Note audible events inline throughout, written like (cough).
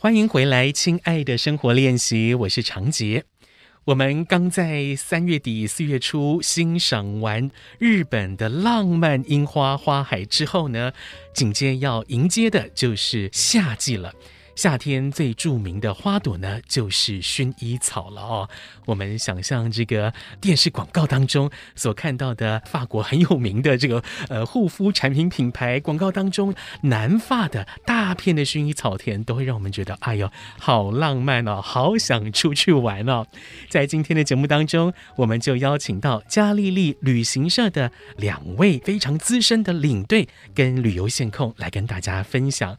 欢迎回来，亲爱的生活练习，我是常杰。我们刚在三月底四月初欣赏完日本的浪漫樱花花海之后呢，紧接要迎接的就是夏季了。夏天最著名的花朵呢，就是薰衣草了哦。我们想象这个电视广告当中所看到的法国很有名的这个呃护肤产品品牌广告当中，南法的大片的薰衣草田，都会让我们觉得哎呦，好浪漫哦，好想出去玩哦。在今天的节目当中，我们就邀请到嘉丽丽旅行社的两位非常资深的领队跟旅游线控来跟大家分享。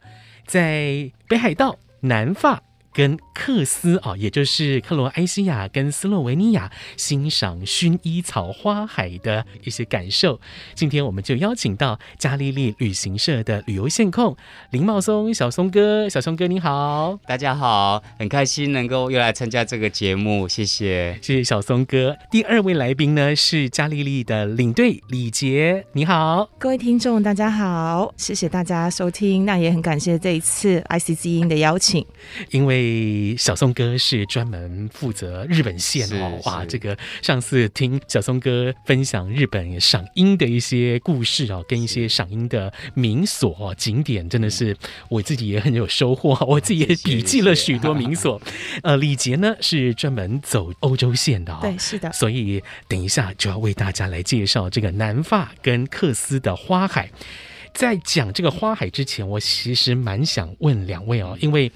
在北海道、南发。跟克斯啊，也就是克罗埃西亚跟斯洛维尼亚欣赏薰衣草花海的一些感受。今天我们就邀请到嘉丽丽旅行社的旅游线控林茂松，小松哥，小松哥你好，大家好，很开心能够又来参加这个节目，谢谢，谢谢小松哥。第二位来宾呢是嘉丽丽的领队李杰，你好，各位听众大家好，谢谢大家收听，那也很感谢这一次 IC 之音的邀请，因为。小松哥是专门负责日本线哦，哇，这个上次听小松哥分享日本赏樱的一些故事哦，跟一些赏樱的名所哦景点，真的是我自己也很有收获，(laughs) 我自己也笔记了许多名所。(laughs) 呃，李杰呢是专门走欧洲线的哦，对，是的，所以等一下就要为大家来介绍这个南法跟克斯的花海。在讲这个花海之前，我其实蛮想问两位哦，因为。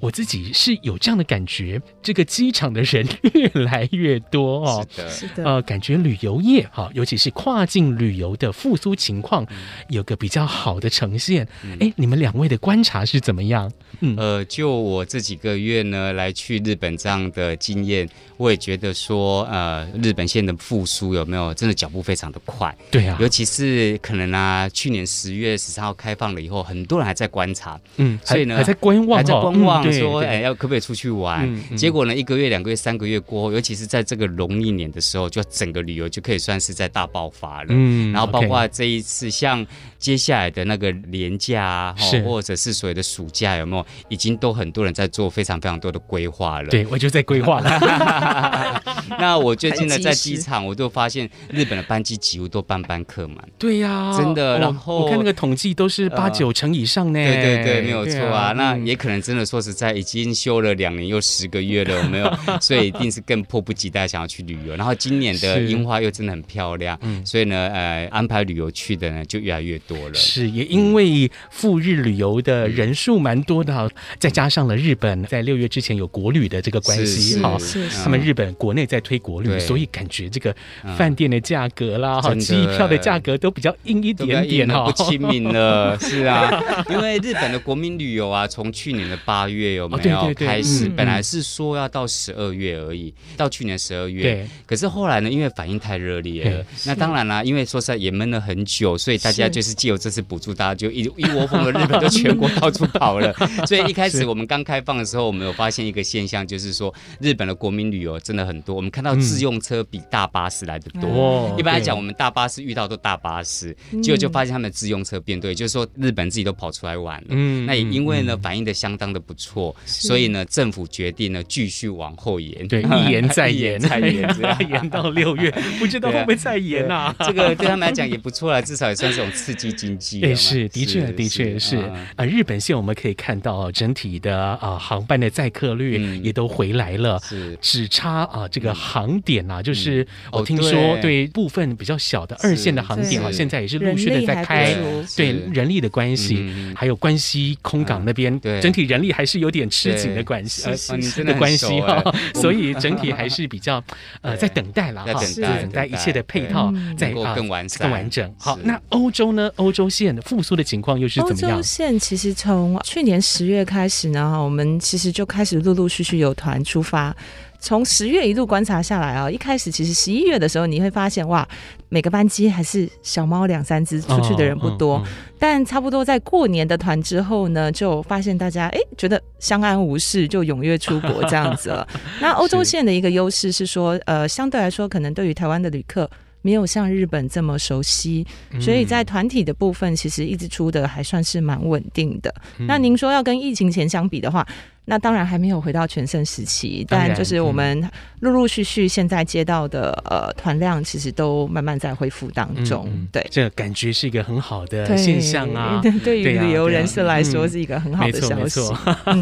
我自己是有这样的感觉，这个机场的人越来越多哦，是的，是的，呃，感觉旅游业哈，尤其是跨境旅游的复苏情况，有个比较好的呈现。哎、嗯，你们两位的观察是怎么样？嗯，呃，就我这几个月呢来去日本这样的经验，我也觉得说，呃，日本线的复苏有没有真的脚步非常的快？对啊，尤其是可能啊，去年十月十三号开放了以后，很多人还在观察，嗯，所以呢还在观望，还在观望。嗯说哎，要可不可以出去玩？结果呢，一个月、两个月、三个月过后，尤其是在这个农历年的时候，就整个旅游就可以算是在大爆发了。嗯，然后包括这一次，像接下来的那个年假啊，或者是所谓的暑假，有没有已经都很多人在做非常非常多的规划了？对，我就在规划了。(laughs) (laughs) 那我最近呢，在机场，我就发现日本的班机几乎都班班客满。对呀、啊，真的。然后我看那个统计都是八九成以上呢。对对对，没有错啊。啊那也可能真的说实在，已经休了两年又十个月了，(laughs) 有没有？所以一定是更迫不及待想要去旅游。然后今年的樱花又真的很漂亮，所以呢，呃，安排旅游去的呢就越来越多了。是，也因为赴日旅游的人数蛮多的，嗯、再加上了日本在六月之前有国旅的这个关系，哈，他们日本国内在推国旅，所以感觉这个饭店的价格啦，哈、嗯，机票的价格都比较硬一点点哈，不亲民了。是啊，(laughs) 因为日本的国民旅游啊，从去年的八月有没有开始？本来是说要到十二月而已，到去年十二月。对。可是后来呢，因为反应太热烈了，那当然啦，因为说实在也闷了很久，所以大家就是借由这次补助，大家就一 (laughs) 一窝蜂的日本就全国到处跑了。(laughs) 所以一开始我们刚开放的时候，我们有发现一个现象，就是说日本的国民旅游真的很多。我们看到自用车比大巴士来的多。一般来讲，我们大巴士遇到都大巴士，结果就发现他们自用车变多，就是说日本自己都跑出来玩了。嗯。那也因为呢，反应的相当的不错，所以呢，政府决定呢继续往后延。对，一延再延，(laughs) 再延，(laughs) 延到六月，不知道会不会再延啊？这个对他们来讲也不错啦，至少也算是种刺激经济。对，是的确，的确是啊。日本线我们可以看到整体的啊航班的载客率也都回来了，是只差啊这个航点啊，就是我听说对部分比较小的二线的航点啊，现在也是陆续的在开。对人力的关系，还有关西空港那边，整体人力还是有点吃紧的关系，呃的关系哈，(laughs) 所以整体还是比较呃在等待了哈，在等待一切的配套在啊更完更完整。好，那欧洲呢？欧洲线的复苏的情况又是怎么样？欧洲线其实从去年十月开始呢，我们其实就开始陆陆续续有团出发。从十月一路观察下来啊，一开始其实十一月的时候你会发现哇，每个班机还是小猫两三只，出去的人不多。但差不多在过年的团之后呢，就发现大家哎觉得相安无事，就踊跃出国这样子了。(laughs) 那欧洲线的一个优势是说，呃，相对来说可能对于台湾的旅客。没有像日本这么熟悉，所以在团体的部分，其实一直出的还算是蛮稳定的。嗯、那您说要跟疫情前相比的话，那当然还没有回到全盛时期，但就是我们陆陆续续现在接到的呃团量，其实都慢慢在恢复当中。嗯、对，这感觉是一个很好的现象啊！(laughs) 对于旅游人士来说，是一个很好的消息。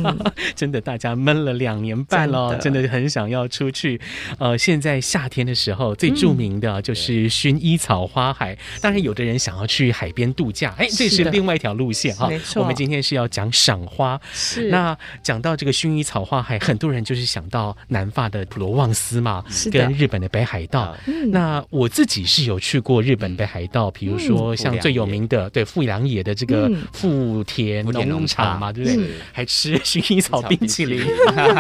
(laughs) 真的，大家闷了两年半了，真的很想要出去。呃，现在夏天的时候，最著名的就是薰衣草花海。当然，有的人想要去海边度假，哎，这是另外一条路线哈。没错，我们今天是要讲赏花。是，那讲到。这个薰衣草花海，很多人就是想到南法的普罗旺斯嘛，跟日本的北海道。那我自己是有去过日本北海道，比如说像最有名的对富良野的这个富田农场嘛，对不对？还吃薰衣草冰淇淋，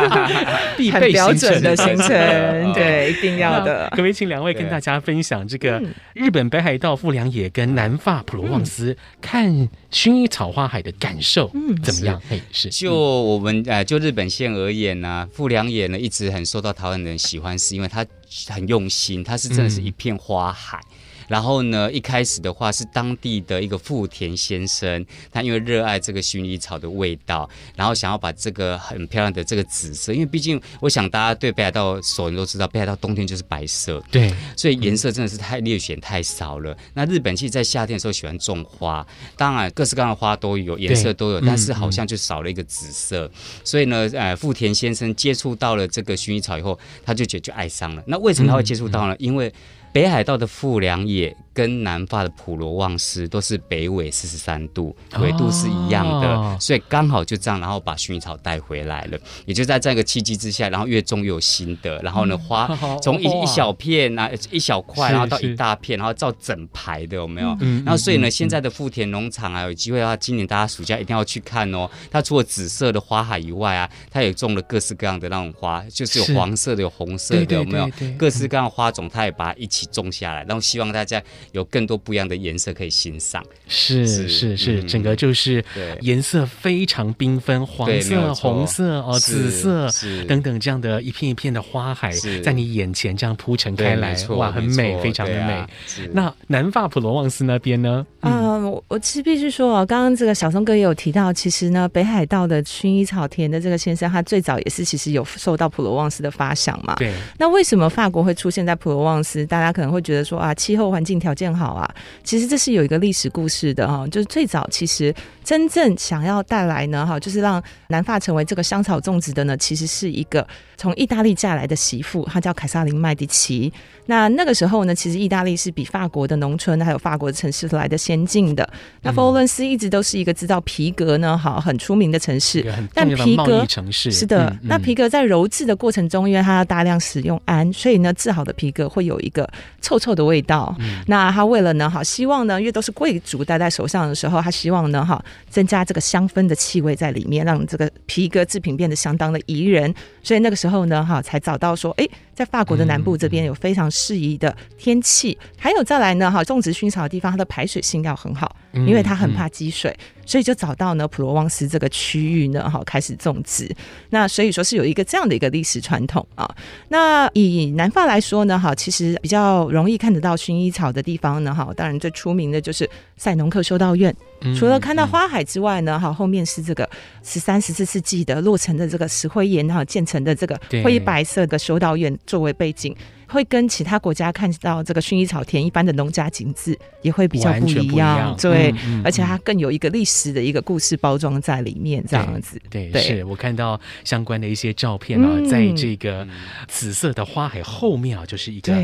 (laughs) 必备标准的行程，(laughs) 对，一定要的。可不可以请两位跟大家分享这个日本北海道富良野跟南法普罗旺斯看薰衣草花海的感受怎么样？嘿，是。就我们呃。就日本线而言呢、啊，富良野呢一直很受到台湾人喜欢，是因为它很用心，它是真的是一片花海。嗯然后呢，一开始的话是当地的一个富田先生，他因为热爱这个薰衣草的味道，然后想要把这个很漂亮的这个紫色，因为毕竟我想大家对北海道熟人都知道，北海道冬天就是白色，对，所以颜色真的是太略显太少了。那日本其实，在夏天的时候喜欢种花，当然各式各样的花都有，颜色都有，但是好像就少了一个紫色。所以呢，呃，富田先生接触到了这个薰衣草以后，他就觉得就爱上了。那为什么他会接触到呢？因为北海道的富良野跟南法的普罗旺斯都是北纬四十三度，纬度是一样的，哦、所以刚好就这样，然后把薰衣草带回来了。也就在这样一个契机之下，然后越种越有心得，然后呢，花 (laughs) 从一一小片啊，一小块，然后到一大片，然后照整排的，有没有？嗯、然后所以呢，嗯、现在的富田农场啊，有机会的话，今年大家暑假一定要去看哦。它除了紫色的花海以外啊，它也种了各式各样的那种花，就是有黄色的，有红色的，有没有？各式各样的花种，它也把它一起种下来，然后希望大家有更多不一样的颜色可以欣赏。是是是，整个就是颜色非常缤纷，黄色、红色哦、紫色等等这样的一片一片的花海，在你眼前这样铺陈开来，哇，很美，非常的美。那南法普罗旺斯那边呢？嗯，我其实必须说哦，刚刚这个小松哥也有提到，其实呢，北海道的薰衣草田的这个先生，他最早也是其实有受到普罗旺斯的发想嘛。对。那为什么法国会出现在普罗旺斯？大家可能会觉得说啊，气候环境条件好啊，其实这是有一个历史故事的哈，就是最早其实真正想要带来呢哈，就是让南法成为这个香草种植的呢，其实是一个从意大利嫁来的媳妇，她叫凯萨琳麦迪奇。那那个时候呢，其实意大利是比法国的农村还有法国的城市来的先进的。那佛罗伦斯一直都是一个制造皮革呢，好很出名的城市。但皮革城市是的，嗯嗯、那皮革在鞣制的过程中，因为它要大量使用氨，所以呢，制好的皮革会有一个臭臭的味道。嗯、那那他为了呢，哈希望呢，因为都是贵族戴在手上的时候，他希望呢，哈增加这个香氛的气味在里面，让这个皮革制品变得相当的宜人。所以那个时候呢，哈才找到说，哎，在法国的南部这边有非常适宜的天气，还有再来呢，哈种植薰衣草的地方，它的排水性要很好，因为它很怕积水。所以就找到呢普罗旺斯这个区域呢，哈，开始种植。那所以说是有一个这样的一个历史传统啊。那以南法来说呢，哈，其实比较容易看得到薰衣草的地方呢，哈，当然最出名的就是赛农克修道院。除了看到花海之外呢，哈，后面是这个十三、十四世纪的落成的这个石灰岩哈建成的这个灰白色的修道院作为背景。会跟其他国家看到这个薰衣草田一般的农家景致也会比较不一样，对，而且它更有一个历史的一个故事包装在里面，这样子。对，是我看到相关的一些照片啊，在这个紫色的花海后面啊，就是一个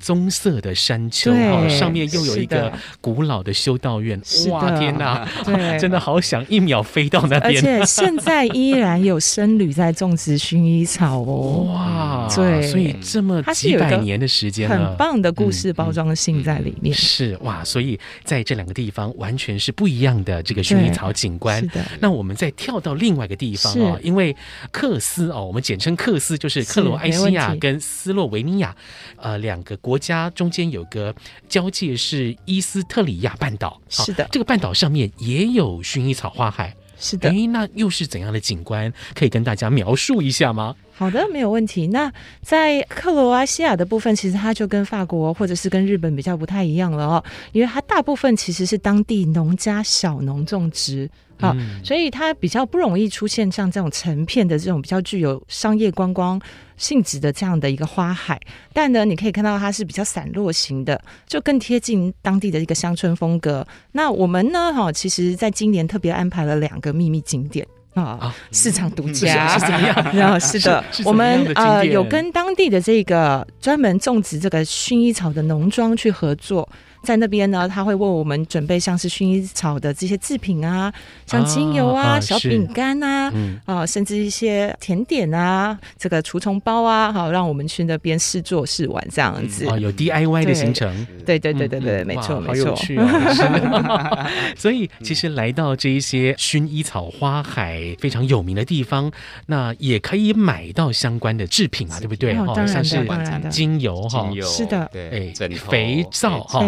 棕色的山丘啊，上面又有一个古老的修道院。哇，天哪，(laughs) 真的好想一秒飞到那边。而且现在依然有僧侣在种植薰衣草哦。哇，对，所以这么几百年的时间，很棒的故事包装性在里面。是哇，所以在这两个地方完全是不一样的这个薰衣草景观。是的。那我们再跳到另外一个地方哦，因为克斯哦，我们简称克斯，就是克罗埃西亚跟斯洛维尼亚呃两个国家中间有个交界是伊斯特里亚半岛。是的，这个半岛上面也有薰衣草花海。是的。哎，那又是怎样的景观？可以跟大家描述一下吗？好的，没有问题。那在克罗埃西亚的部分，其实它就跟法国或者是跟日本比较不太一样了哦，因为它大部分其实是当地农家小农种植，好，嗯，所以它比较不容易出现像这种成片的这种比较具有商业观光性质的这样的一个花海。但呢，你可以看到它是比较散落型的，就更贴近当地的一个乡村风格。那我们呢，哈，其实在今年特别安排了两个秘密景点。啊，市场独家是怎么样？(laughs) 然后是的，我们呃有跟当地的这个专门种植这个薰衣草的农庄去合作。在那边呢，他会为我们准备像是薰衣草的这些制品啊，像精油啊、啊小饼干啊，嗯、啊，甚至一些甜点啊，这个除虫包啊，好，让我们去那边试做试玩这样子。啊、嗯哦，有 DIY 的行程。对对对对对，嗯、没错没错。哦、(laughs) 所以其实来到这一些薰衣草花海非常有名的地方，那也可以买到相关的制品啊，对不对？哦，像是精油哈，是的，哎，肥皂哈。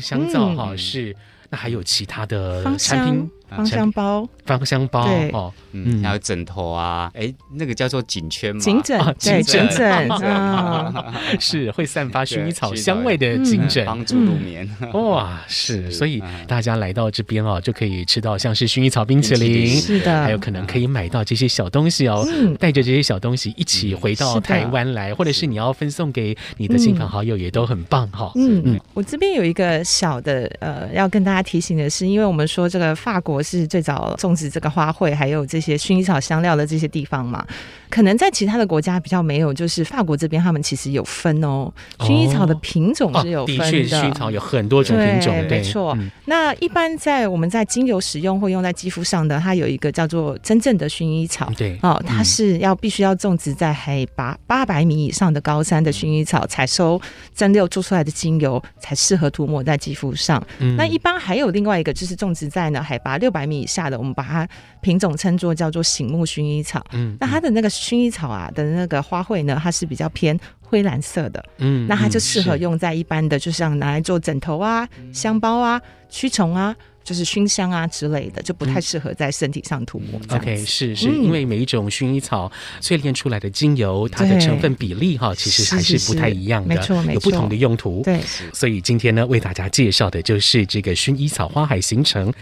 香皂哈是，那还有其他的产品。芳香包，芳香包哦，嗯，还有枕头啊，哎，那个叫做颈圈嘛，颈枕，对，颈枕。(laughs) 啊，(laughs) 是会散发薰衣草香味的颈枕，帮助入眠。哇，是，(laughs) 所以大家来到这边哦，就可以吃到像是薰衣草冰淇淋，是的，还有可能可以买到这些小东西哦，带着这些小东西一起回到台湾来，或者是你要分送给你的亲朋好友，也都很棒哈。嗯嗯，我这边有一个小的呃，要跟大家提醒的是，因为我们说这个法国。是最早种植这个花卉，还有这些薰衣草香料的这些地方嘛？可能在其他的国家比较没有，就是法国这边他们其实有分哦，薰衣草的品种是有分的。哦、的确，薰衣草有很多种品种，对，没错。嗯、那一般在我们在精油使用或用在肌肤上的，它有一个叫做真正的薰衣草，对哦，它是要必须要种植在海拔八百米以上的高山的薰衣草，采收蒸馏做出来的精油才适合涂抹在肌肤上。嗯、那一般还有另外一个就是种植在呢海拔六百米以下的，我们把它品种称作叫做醒目薰衣草。嗯，那它的那个薰衣草啊的那个花卉呢，它是比较偏灰蓝色的。嗯，那它就适合用在一般的，就像拿来做枕头啊、香包啊、驱虫啊。就是熏香啊之类的，就不太适合在身体上涂抹。OK，是是，因为每一种薰衣草淬炼出来的精油，它的成分比例哈，其实还是不太一样的，没错没错，有不同的用途。对，所以今天呢，为大家介绍的就是这个薰衣草花海行程。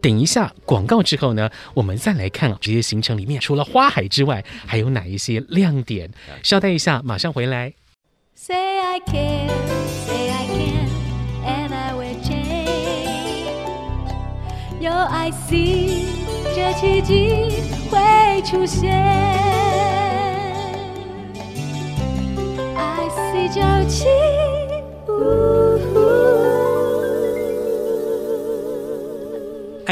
等一下广告之后呢，我们再来看这些行程里面，除了花海之外，还有哪一些亮点？稍待一下，马上回来。Say I can, say I can, 有 I see，这奇迹会出现。I see 九七。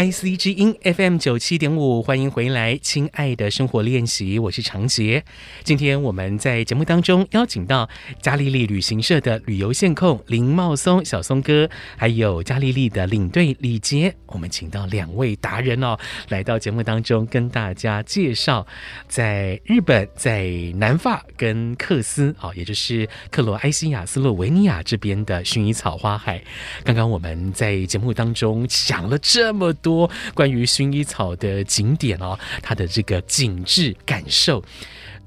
IC 之音 FM 九七点五，欢迎回来，亲爱的生活练习，我是长杰。今天我们在节目当中邀请到嘉丽丽旅行社的旅游线控林茂松小松哥，还有嘉丽丽的领队李杰，我们请到两位达人哦，来到节目当中跟大家介绍在日本，在南法跟克斯啊，也就是克罗埃西亚斯洛维尼亚这边的薰衣草花海。刚刚我们在节目当中讲了这么多。多关于薰衣草的景点哦，它的这个景致感受。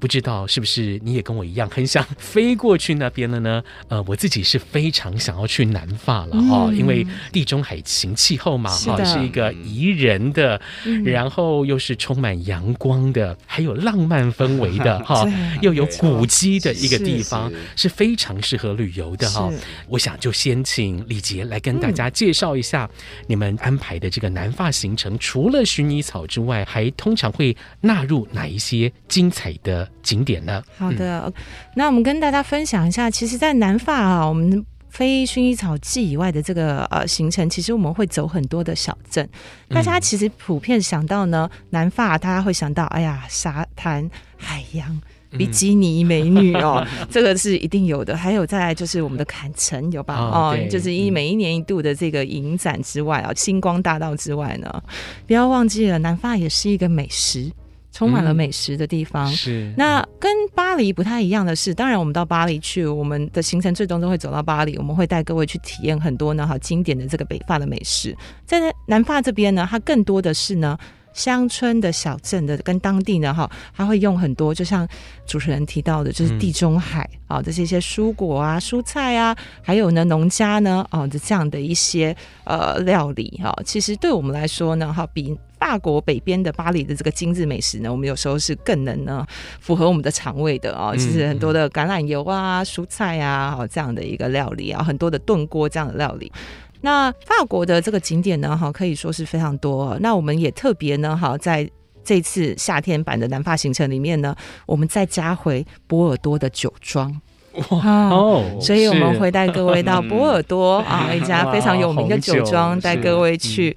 不知道是不是你也跟我一样很想飞过去那边了呢？呃，我自己是非常想要去南法了哈，嗯、因为地中海型气候嘛哈，是，一个宜人的，嗯、然后又是充满阳光的，还有浪漫氛围的 (laughs) 哈，又有古迹的一个地方，是，是，是。非常适合旅游的哈。我想就先请李杰来跟大家介绍一下你们安排的这个南法行程，除了薰衣草之外，还通常会纳入哪一些精彩的景点呢？好的，那我们跟大家分享一下，其实，在南法啊，我们非薰衣草季以外的这个呃行程，其实我们会走很多的小镇。大家其实普遍想到呢，南法大家会想到，哎呀，沙滩、海洋、比基尼美女哦，(laughs) (laughs) 这个是一定有的。还有再来就是我们的坎城，有吧？哦，就是一每一年一度的这个影展之外啊，星光大道之外呢，不要忘记了，南法也是一个美食。充满了美食的地方，嗯、是那跟巴黎不太一样的是，当然我们到巴黎去，我们的行程最终都会走到巴黎，我们会带各位去体验很多呢好经典的这个北法的美食。在南法这边呢，它更多的是呢乡村的小镇的跟当地呢哈，他会用很多，就像主持人提到的，就是地中海啊这些一些蔬果啊、蔬菜啊，还有呢农家呢哦的这样的一些呃料理哈，其实对我们来说呢哈比。法国北边的巴黎的这个精致美食呢，我们有时候是更能呢符合我们的肠胃的啊，其实很多的橄榄油啊、蔬菜啊，这样的一个料理啊，很多的炖锅这样的料理。那法国的这个景点呢，哈，可以说是非常多。那我们也特别呢，哈，在这次夏天版的南法行程里面呢，我们再加回波尔多的酒庄哇哦，所以我们会带各位到波尔多 (laughs) 啊一家非常有名的酒庄，带各位去。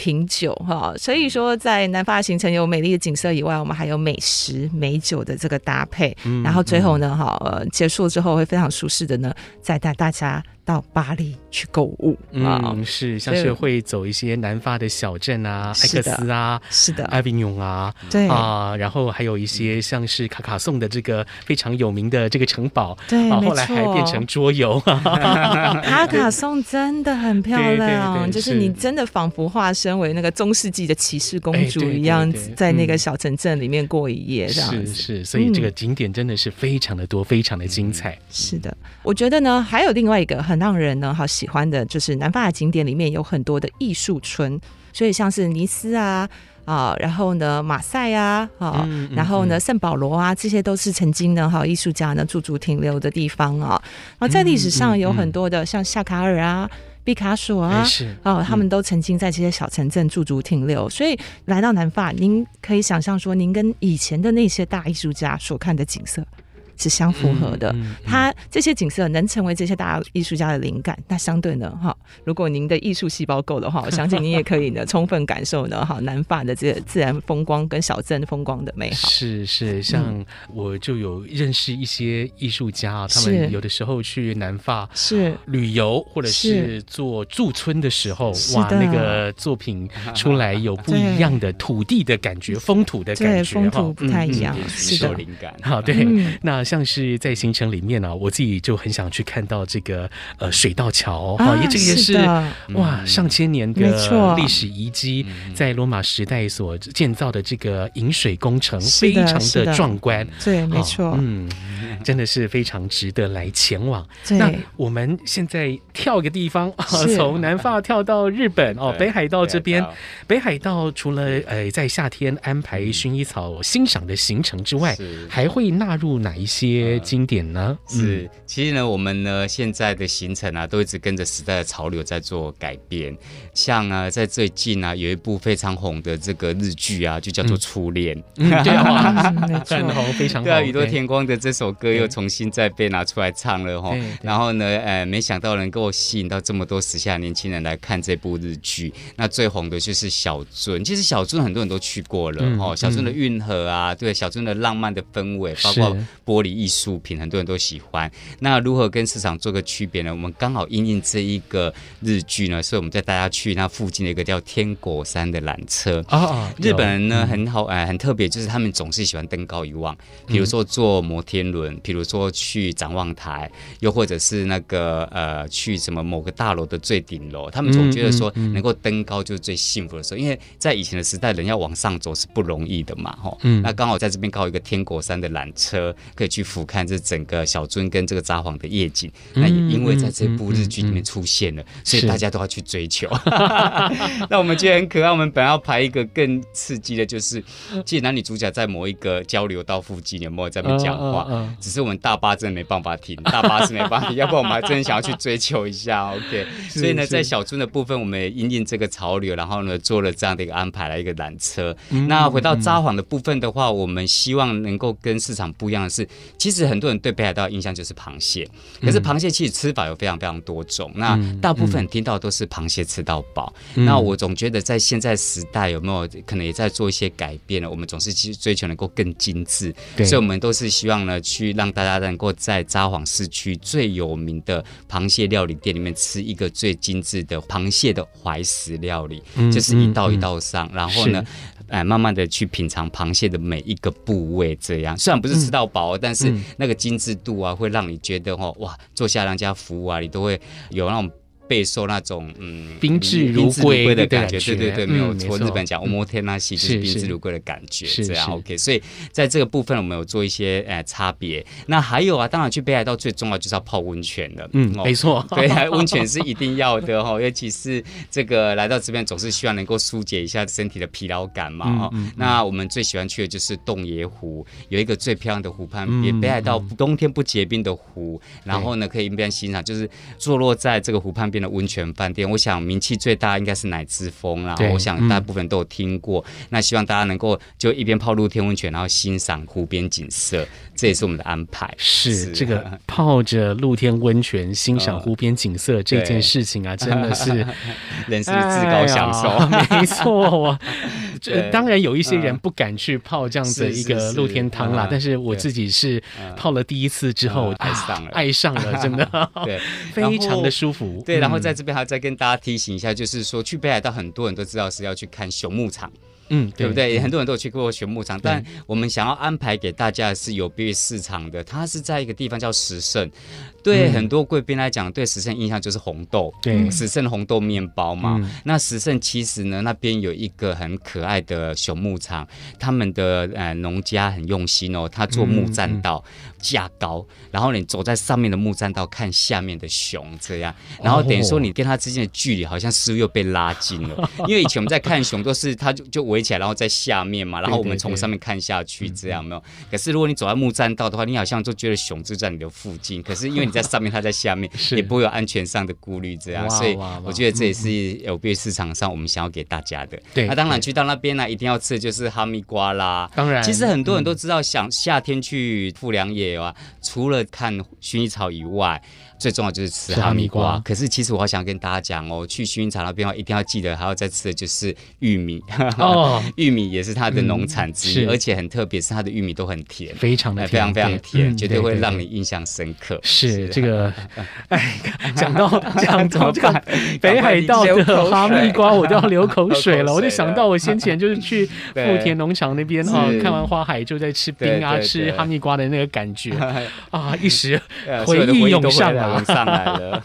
品酒哈，所以说在南法行程有美丽的景色以外，我们还有美食美酒的这个搭配，嗯、然后最后呢，哈、结束之后会非常舒适的呢，再带大家。到巴黎去购物啊，嗯，是像是会走一些南法的小镇啊，埃克斯啊，是的，阿维尼翁啊，对。啊，然后还有一些像是卡卡颂的这个非常有名的这个城堡，对，啊，后来还变成桌游，(laughs) (laughs) 卡卡颂真的很漂亮，就是你真的仿佛化身为那个中世纪的骑士公主一样，在那个小城镇里面过一夜，这样是是，所以这个景点真的是非常的多，非常的精彩。是的，我觉得呢，还有另外一个很。让人呢好喜欢的，就是南法的景点里面有很多的艺术村，所以像是尼斯啊啊，然后呢马赛啊啊，嗯嗯、然后呢圣保罗啊，这些都是曾经呢哈艺术家呢驻足停留的地方啊。然后，在历史上有很多的，像夏卡尔啊、毕卡索啊，哦，他们都曾经在这些小城镇驻足停留。所以来到南法，您可以想象说，您跟以前的那些大艺术家所看的景色。是相符合的，它这些景色能成为这些大艺术家的灵感。那相对呢，哈，如果您的艺术细胞够的话，我相信您也可以呢，(laughs) 充分感受呢，哈，南法的这个自然风光跟小镇风光的美好。是是，像我就有认识一些艺术家，他们有的时候去南法是旅游或者是做驻村的时候，哇，那个作品出来有不一样的土地的感觉，(laughs) 风土的感觉，风土不太一样，是的，灵感。好，对，那。像是在行程里面呢、啊，我自己就很想去看到这个呃水道桥哈，也、啊、这个也是，是哇上千年的历史遗迹，在罗马时代所建造的这个引水工程，非常的壮观。对，没错，嗯，真的是非常值得来前往。那我们现在跳个地方啊，从南法跳到日本哦，北海道这边。北海道除了呃在夏天安排薰衣草欣赏的行程之外，还会纳入哪一些？些经典呢？呃、是，其实呢，我们呢现在的行程啊，都一直跟着时代的潮流在做改变。像啊，在最近啊，有一部非常红的这个日剧啊，就叫做《初恋》。嗯，对啊，(laughs) 很红，非常红。对啊，宇多田光的这首歌又重新再被拿出来唱了哈。然后呢，呃，没想到能够吸引到这么多时下年轻人来看这部日剧。那最红的就是小樽，其实小樽很多人都去过了哈。嗯、小樽的运河啊，对，小樽的浪漫的氛围，包括玻璃。艺术品很多人都喜欢，那如何跟市场做个区别呢？我们刚好因应这一个日剧呢，所以我们带大家去那附近的一个叫天果山的缆车啊。日本人呢很好哎，很特别，就是他们总是喜欢登高一望，比如说坐摩天轮，比如说去展望台，又或者是那个呃去什么某个大楼的最顶楼，他们总觉得说能够登高就是最幸福的时候，因为在以前的时代，人要往上走是不容易的嘛，哈。嗯。那刚好在这边搞一个天果山的缆车，可以去。俯瞰这整个小樽跟这个札幌的夜景，那也因为在这部日剧里面出现了，所以大家都要去追求。(laughs) 那我们觉得很可爱。我们本来要排一个更刺激的，就是记得男女主角在某一个交流道附近有没有在那边讲话？只是我们大巴真的没办法停，大巴是没办法，(laughs) 要不然我们还真的想要去追求一下。OK，所以呢，在小樽的部分，我们也因应这个潮流，然后呢做了这样的一个安排，来一个缆车。那回到札幌的部分的话，我们希望能够跟市场不一样的是。其实很多人对北海道印象就是螃蟹，可是螃蟹其实吃法有非常非常多种。那大部分听到都是螃蟹吃到饱。那我总觉得在现在时代有没有可能也在做一些改变呢？我们总是去追求能够更精致，所以我们都是希望呢去让大家能够在札幌市区最有名的螃蟹料理店里面吃一个最精致的螃蟹的怀石料理，就是一道一道上，然后呢。哎，慢慢的去品尝螃蟹的每一个部位，这样。虽然不是吃到饱，但是那个精致度啊，会让你觉得哦，哇，做下人家服务啊，你都会有那种备受那种嗯宾至如归的感觉。对对对，没有错。日本讲 omotenashi 就是宾至如归的感觉，这样 OK。所以在这个部分，我们有做一些呃差别。那还有啊，当然去北海道最重要就是要泡温泉了。嗯，没错，对，温泉是一定要的哈，尤其是这个来到这边总是希望能够疏解一下身体的疲劳感嘛哈。那我们最喜欢去的就是洞爷湖，有一个最漂亮的湖畔边，北海道冬天不结冰的湖，然后呢可以一边欣赏，就是坐落在这个湖畔边的温泉饭店。我想名气最大应该是乃之峰，然后我想大部分都有听过。那希望大家能够就一边泡露天温泉，然后欣赏湖边景色，这也是我们的安排。是这个泡着露天温泉欣赏湖边景色这件事情啊，真的是 (laughs) 人生的至高享受。没错，这当然有一些人不敢去泡这样子一个露天汤啦，但是我自己是泡了第一次之后爱上了，爱上了，真的，(laughs) 对，(laughs) 非常的舒服。对，然后在这边还要再跟大家提醒一下，就是说去北海道，很多人都知道是要去看熊牧场。嗯，对不对？很多人都有去过熊牧场，但我们想要安排给大家的是有别于市场的，它是在一个地方叫石胜。对很多贵宾来讲，对石胜印象就是红豆，对。石胜红豆面包嘛。那石胜其实呢，那边有一个很可爱的熊牧场，他们的呃农家很用心哦，他做木栈道架高，然后你走在上面的木栈道看下面的熊，这样，然后等于说你跟他之间的距离好像似乎又被拉近了，(laughs) 因为以前我们在看熊都是他就就围起来，然后在下面嘛，然后我们从上面看下去这样没有。可是如果你走在木栈道的话，你好像就觉得熊就在你的附近，可是因为你在上面，它在下面，也不会有安全上的顾虑，这样，所以我觉得这也是有别市场上我们想要给大家的。对，那当然去到那边呢，一定要吃的就是哈密瓜啦。当然，其实很多人都知道，想夏天去富良野啊，除了看薰衣草以外。最重要就是吃哈密瓜，可是其实我好想跟大家讲哦，去薰衣草那边的话，一定要记得还要再吃的就是玉米。哦，(laughs) 玉米也是它的农产之一，而且很特别，是它的玉米都很甜，非常的非常非常甜，绝对会让你印象深刻。是这个，(laughs) 哎，讲到 (laughs) 讲到这个北海道的哈密瓜，我都要流口水了。我就想到我先前就是去 (laughs) 富田农场那边哈，看完花海就在吃冰啊，吃哈密瓜的那个感觉啊，一时回忆涌上来。上来了，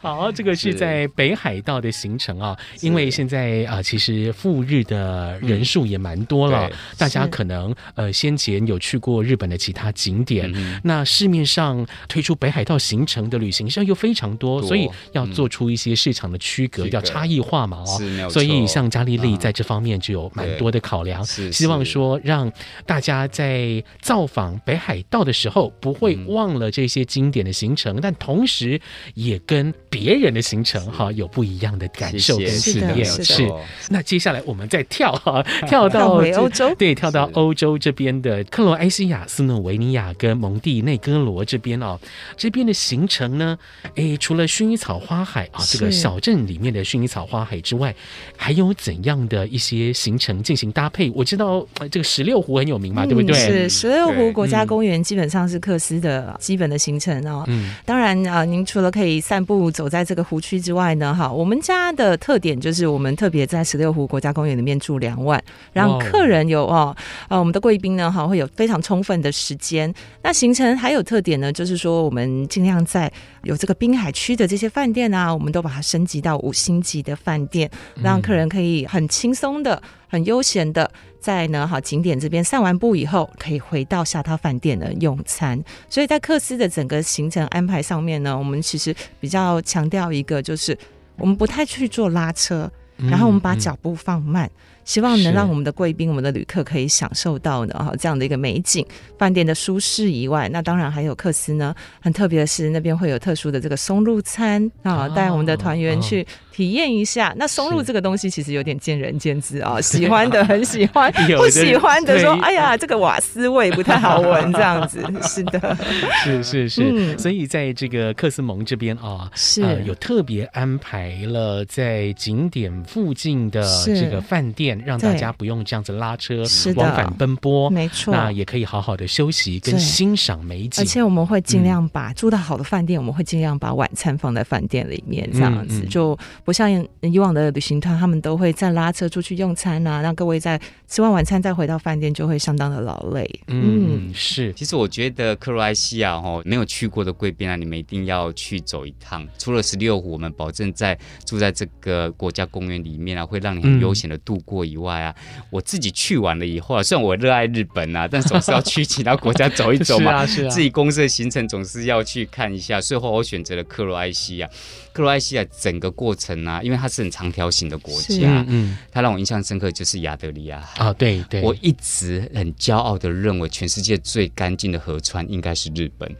好，这个是在北海道的行程啊，因为现在啊，其实赴日的人数也蛮多了，大家可能呃先前有去过日本的其他景点，那市面上推出北海道行程的旅行社又非常多，所以要做出一些市场的区隔，要差异化嘛哦，所以像嘉丽丽在这方面就有蛮多的考量，希望说让大家在造访北海道的时候不会忘了这些经典的行程，但同时也跟别人的行程哈有不一样的感受跟体验。是，那接下来我们再跳哈，(laughs) 跳到欧洲，对，跳到欧洲这边的克罗埃西亚、斯洛维尼亚跟蒙蒂内哥罗这边哦，这边的行程呢，哎，除了薰衣草花海啊这个小镇里面的薰衣草花海之外，还有怎样的一些行程进行搭配？我知道这个十六湖很有名嘛，对不对？是十六湖国家公园基本上是克斯的基本的行程哦。嗯，当然。啊，您除了可以散步走在这个湖区之外呢，哈，我们家的特点就是我们特别在十六湖国家公园里面住两晚，让客人有哦，啊，我们的贵宾呢，哈，会有非常充分的时间。那行程还有特点呢，就是说我们嗯尽量在有这个滨海区的这些饭店啊，我们都把它升级到五星级的饭店，让客人可以很轻松的。很悠闲的，在呢好景点这边散完步以后，可以回到下榻饭店的用餐。所以在克斯的整个行程安排上面呢，我们其实比较强调一个，就是我们不太去做拉车，然后我们把脚步放慢。希望能让我们的贵宾、我们的旅客可以享受到呢哈这样的一个美景，饭店的舒适以外，那当然还有克斯呢，很特别的是那边会有特殊的这个松露餐啊，带我们的团员去体验一下。哦、那松露这个东西其实有点见仁见智啊，是 (laughs) 喜欢的很喜欢，(laughs) 不喜欢的说哎呀这个瓦斯味不太好闻这样子。(laughs) 是的，是是是，嗯、所以在这个克斯蒙这边啊，是、呃、有特别安排了在景点附近的这个饭店。便，让大家不用这样子拉车往返奔波，没错。那也可以好好的休息跟欣赏美景。而且我们会尽量把、嗯、住到好的饭店，我们会尽量把晚餐放在饭店里面，这样子、嗯嗯、就不像以往的旅行团，他们都会再拉车出去用餐啊，让各位在吃完晚餐再回到饭店，就会相当的劳累。嗯，是。其实我觉得克罗埃西亚哦，没有去过的贵宾啊，你们一定要去走一趟。除了十六湖，我们保证在住在这个国家公园里面啊，会让你很悠闲的度过以外啊，嗯、我自己去完了以后啊，虽然我热爱日本啊，但总是要去其他国家走一走嘛。(laughs) 是啊，是啊。自己公司的行程总是要去看一下，最后我选择了克罗埃西亚。克罗埃西亚整个过程啊，因为它是很长条形的国家，嗯，它让我印象深刻就是亚得里亚海啊，对对，我一直很骄傲的认为，全世界最干净的河川应该是日本。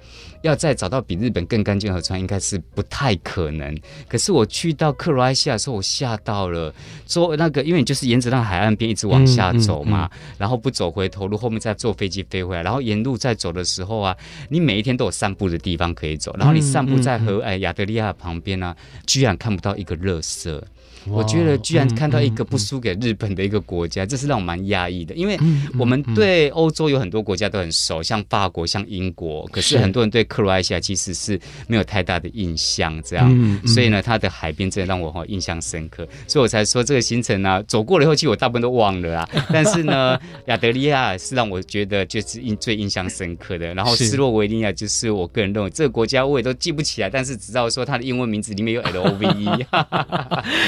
要再找到比日本更干净的河川，应该是不太可能。可是我去到克罗埃西亚的时候，我吓到了。说那个，因为你就是沿着那海岸边一直往下走嘛，嗯嗯嗯、然后不走回头路，后面再坐飞机飞回来，然后沿路在走的时候啊，你每一天都有散步的地方可以走。然后你散步在河哎亚得利亚旁边啊，居然看不到一个垃圾。我觉得居然看到一个不输给日本的一个国家，这是让我蛮压抑的。因为我们对欧洲有很多国家都很熟，像法国、像英国，可是很多人对克罗埃西亚其实是没有太大的印象。这样，所以呢，它的海边真的让我印象深刻，所以我才说这个行程呢，走过了以后，其实我大部分都忘了啊。(laughs) 但是呢，亚得利亚是让我觉得就是印最印象深刻的。然后斯洛维尼亚就是我个人认为这个国家我也都记不起来，但是只知道说它的英文名字里面有 L O V E。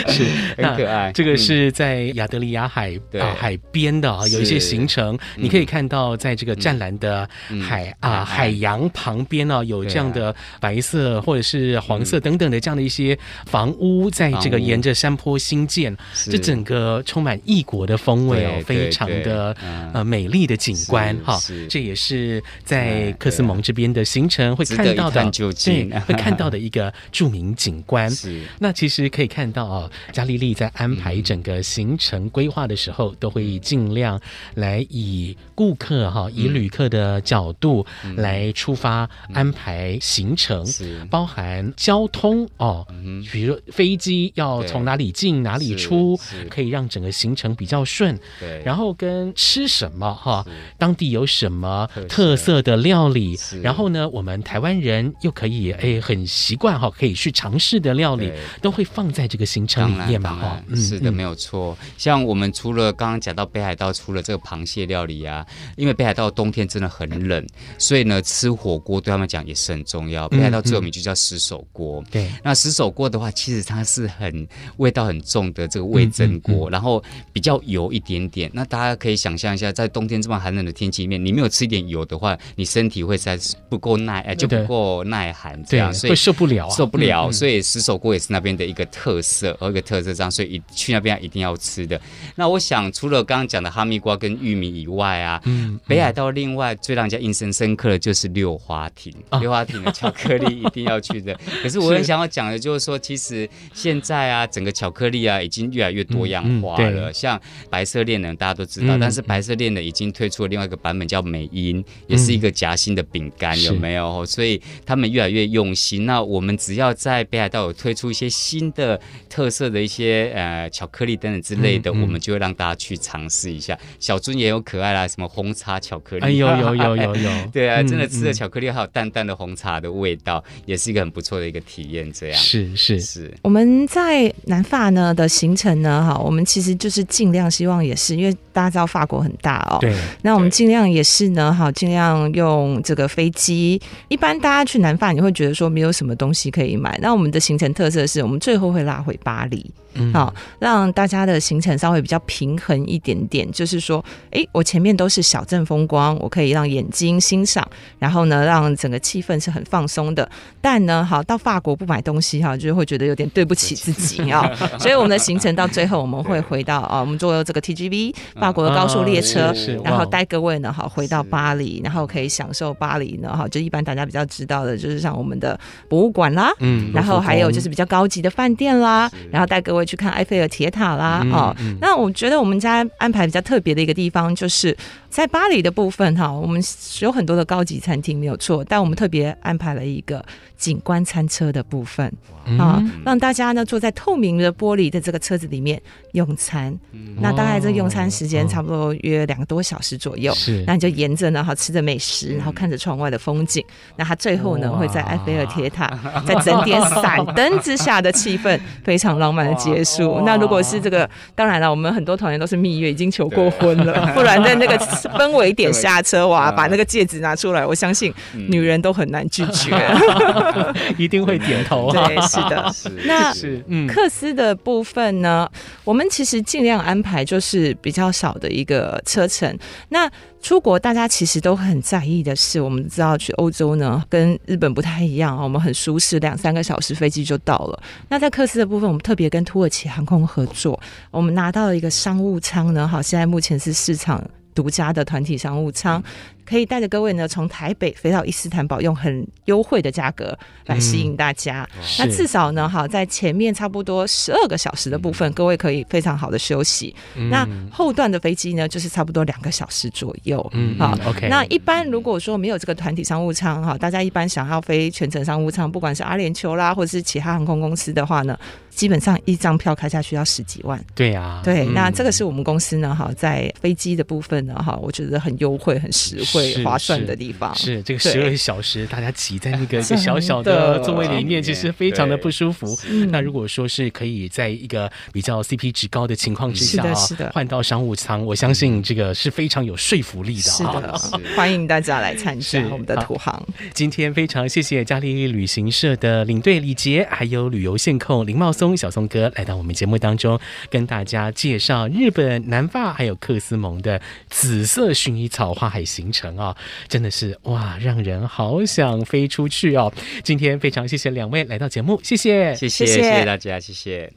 (laughs) (laughs) 是。很可爱，这个是在亚得里亚海啊海边的啊，有一些行程，你可以看到，在这个湛蓝的海啊海洋旁边呢，有这样的白色或者是黄色等等的这样的一些房屋，在这个沿着山坡新建，这整个充满异国的风味哦，非常的呃美丽的景观哈。这也是在克斯蒙这边的行程会看到的，对，会看到的一个著名景观。(laughs) 是，那其实可以看到啊。加丽丽在安排整个行程规划的时候，都会尽量来以顾客哈，以旅客的角度来出发安排行程，包含交通哦，比如飞机要从哪里进哪里出，可以让整个行程比较顺。然后跟吃什么哈，当地有什么特色的料理，然后呢，我们台湾人又可以哎很习惯哈，可以去尝试的料理，都会放在这个行程里。当然，是的，没有错。像我们除了刚刚讲到北海道，除了这个螃蟹料理啊，因为北海道冬天真的很冷，所以呢，吃火锅对他们讲也是很重要。北海道最有名就叫石手锅。对，那石手锅的话，其实它是很味道很重的这个味噌锅，然后比较油一点点。那大家可以想象一下，在冬天这么寒冷的天气里面，你没有吃一点油的话，你身体会在不够耐，哎，就不够耐寒这样，所以会受不了，受不了。所以石手锅也是那边的一个特色，个。特色这样，所以一去那边一定要吃的。那我想，除了刚刚讲的哈密瓜跟玉米以外啊，嗯，北海道另外最让人家印象深刻的就是溜滑梯。溜滑梯的巧克力一定要去的。(laughs) 可是我很想要讲的就是说，其实现在啊，整个巧克力啊已经越来越多样化了。像白色恋人大家都知道，但是白色恋人已经推出了另外一个版本叫美音，也是一个夹心的饼干，有没有？所以他们越来越用心。那我们只要在北海道有推出一些新的特色的。一些呃巧克力等等之类的，嗯嗯、我们就会让大家去尝试一下。小樽也有可爱啦，什么红茶巧克力，哎，有有 (laughs) 有有有，对啊，真的吃的巧克力还有淡淡的红茶的味道，嗯、也是一个很不错的一个体验。这样是是是。是我们在南法呢的行程呢，哈，我们其实就是尽量希望也是，因为大家知道法国很大哦，对，那我们尽量也是呢，哈，尽量用这个飞机。一般大家去南法，你会觉得说没有什么东西可以买，那我们的行程特色是我们最后会拉回巴黎。里。好，让大家的行程稍微比较平衡一点点。就是说，哎，我前面都是小镇风光，我可以让眼睛欣赏，然后呢，让整个气氛是很放松的。但呢，好到法国不买东西哈，就是会觉得有点对不起自己啊。(laughs) 所以我们的行程到最后，我们会回到啊，我们坐这个 TGV 法国的高速列车，然后带各位呢，好回到巴黎，然后可以享受巴黎呢，哈，就一般大家比较知道的，就是像我们的博物馆啦，嗯，然后还有就是比较高级的饭店啦，然后带各位。会去看埃菲尔铁塔啦，哦，那我觉得我们家安排比较特别的一个地方就是，在巴黎的部分哈，我们有很多的高级餐厅没有错，但我们特别安排了一个景观餐车的部分。啊，让大家呢坐在透明的玻璃的这个车子里面用餐。那大概这用餐时间差不多约两个多小时左右，是，那你就沿着呢哈吃着美食，然后看着窗外的风景。那它最后呢会在埃菲尔铁塔，在整点闪灯之下的气氛 (laughs) 非常浪漫的结束。那如果是这个，当然了，我们很多团员都是蜜月，已经求过婚了，(laughs) 不然在那个 (laughs) 氛围点下车哇，把那个戒指拿出来，我相信女人都很难拒绝，(laughs) 一定会点头。(laughs) 对，是的。那嗯，克斯的部分呢，我们其实尽量安排就是比较少的一个车程。那出国，大家其实都很在意的是，我们知道去欧洲呢，跟日本不太一样啊，我们很舒适，两三个小时飞机就到了。那在克斯的部分，我们特别跟土耳其航空合作，我们拿到了一个商务舱呢，好，现在目前是市场独家的团体商务舱。可以带着各位呢，从台北飞到伊斯坦堡，用很优惠的价格来吸引大家。嗯、那至少呢，哈在前面差不多十二个小时的部分，嗯、各位可以非常好的休息。嗯、那后段的飞机呢，就是差不多两个小时左右。嗯，好，OK。那一般如果说没有这个团体商务舱哈，大家一般想要飞全程商务舱，不管是阿联酋啦，或者是其他航空公司的话呢，基本上一张票开下去要十几万。对呀、啊，对。嗯、那这个是我们公司呢，哈，在飞机的部分呢，哈，我觉得很优惠、很实惠。最划算的地方是，是这个十二小时，大家挤在那个一个小小的 (laughs) 座位里面，其实非常的不舒服。那如果说是可以在一个比较 CP 值高的情况之下，是的，换到商务舱，我相信这个是非常有说服力的。是的，欢迎大家来参加我们的土航。今天非常谢谢嘉利旅行社的领队李杰，还有旅游线控林茂松小松哥来到我们节目当中，跟大家介绍日本南法还有克斯蒙的紫色薰衣草花海行程啊。真的是哇，让人好想飞出去哦！今天非常谢谢两位来到节目，谢谢，谢谢，谢谢大家，谢谢。